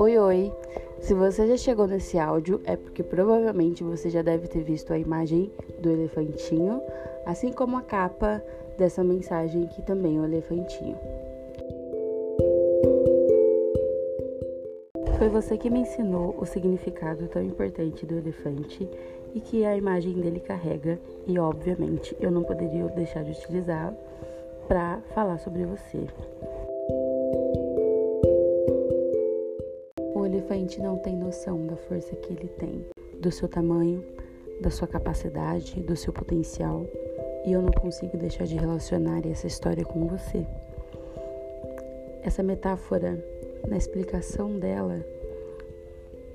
Oi, oi! Se você já chegou nesse áudio, é porque provavelmente você já deve ter visto a imagem do elefantinho, assim como a capa dessa mensagem que também é o elefantinho. Foi você que me ensinou o significado tão importante do elefante e que a imagem dele carrega, e obviamente eu não poderia deixar de utilizar para falar sobre você. O elefante não tem noção da força que ele tem, do seu tamanho, da sua capacidade, do seu potencial, e eu não consigo deixar de relacionar essa história com você. Essa metáfora na explicação dela,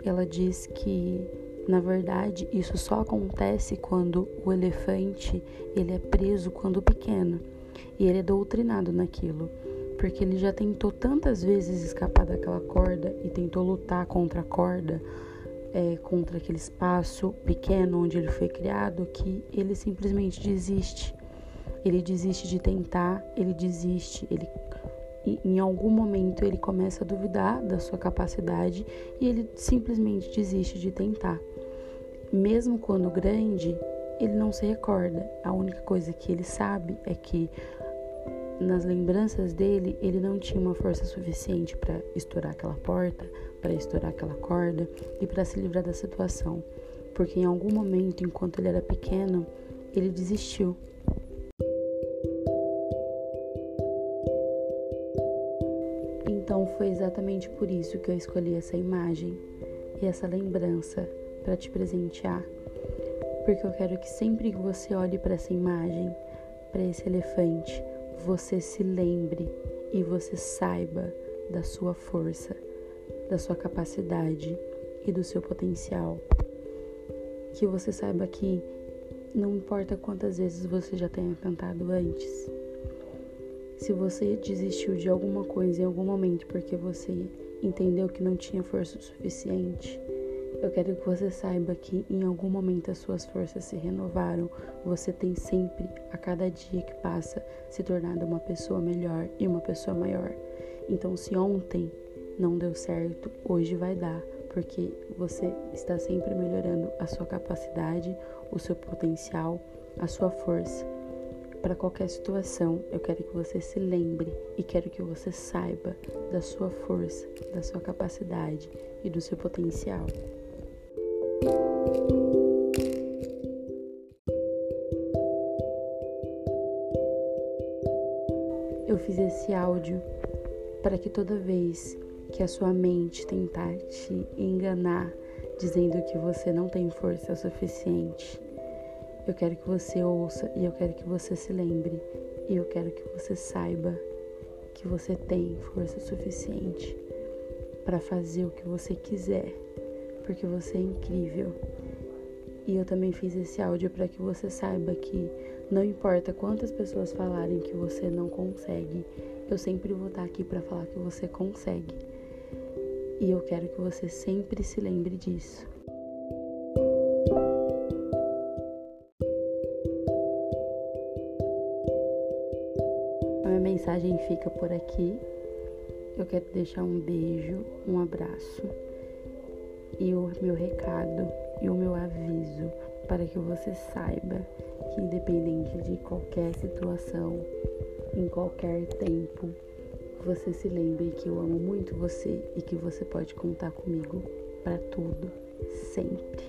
ela diz que na verdade isso só acontece quando o elefante ele é preso quando pequeno. E ele é doutrinado naquilo, porque ele já tentou tantas vezes escapar daquela corda e tentou lutar contra a corda, é, contra aquele espaço pequeno onde ele foi criado, que ele simplesmente desiste. Ele desiste de tentar, ele desiste, ele em algum momento ele começa a duvidar da sua capacidade e ele simplesmente desiste de tentar. Mesmo quando grande, ele não se recorda. A única coisa que ele sabe é que nas lembranças dele, ele não tinha uma força suficiente para estourar aquela porta, para estourar aquela corda e para se livrar da situação, porque em algum momento, enquanto ele era pequeno, ele desistiu Então foi exatamente por isso que eu escolhi essa imagem e essa lembrança para te presentear. Porque eu quero que sempre que você olhe para essa imagem, para esse elefante, você se lembre e você saiba da sua força, da sua capacidade e do seu potencial. Que você saiba que não importa quantas vezes você já tenha cantado antes, se você desistiu de alguma coisa em algum momento porque você entendeu que não tinha força suficiente, eu quero que você saiba que em algum momento as suas forças se renovaram. Você tem sempre, a cada dia que passa, se tornado uma pessoa melhor e uma pessoa maior. Então, se ontem não deu certo, hoje vai dar, porque você está sempre melhorando a sua capacidade, o seu potencial, a sua força para qualquer situação, eu quero que você se lembre e quero que você saiba da sua força, da sua capacidade e do seu potencial. Eu fiz esse áudio para que toda vez que a sua mente tentar te enganar, dizendo que você não tem força suficiente, eu quero que você ouça e eu quero que você se lembre e eu quero que você saiba que você tem força suficiente para fazer o que você quiser, porque você é incrível. E eu também fiz esse áudio para que você saiba que não importa quantas pessoas falarem que você não consegue, eu sempre vou estar aqui para falar que você consegue. E eu quero que você sempre se lembre disso. mensagem fica por aqui. Eu quero deixar um beijo, um abraço e o meu recado e o meu aviso para que você saiba que, independente de qualquer situação, em qualquer tempo, você se lembre que eu amo muito você e que você pode contar comigo para tudo, sempre.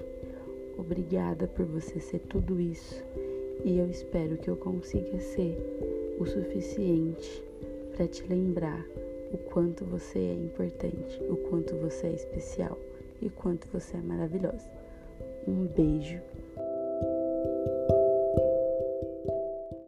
Obrigada por você ser tudo isso e eu espero que eu consiga ser o suficiente para te lembrar o quanto você é importante, o quanto você é especial e o quanto você é maravilhosa. Um beijo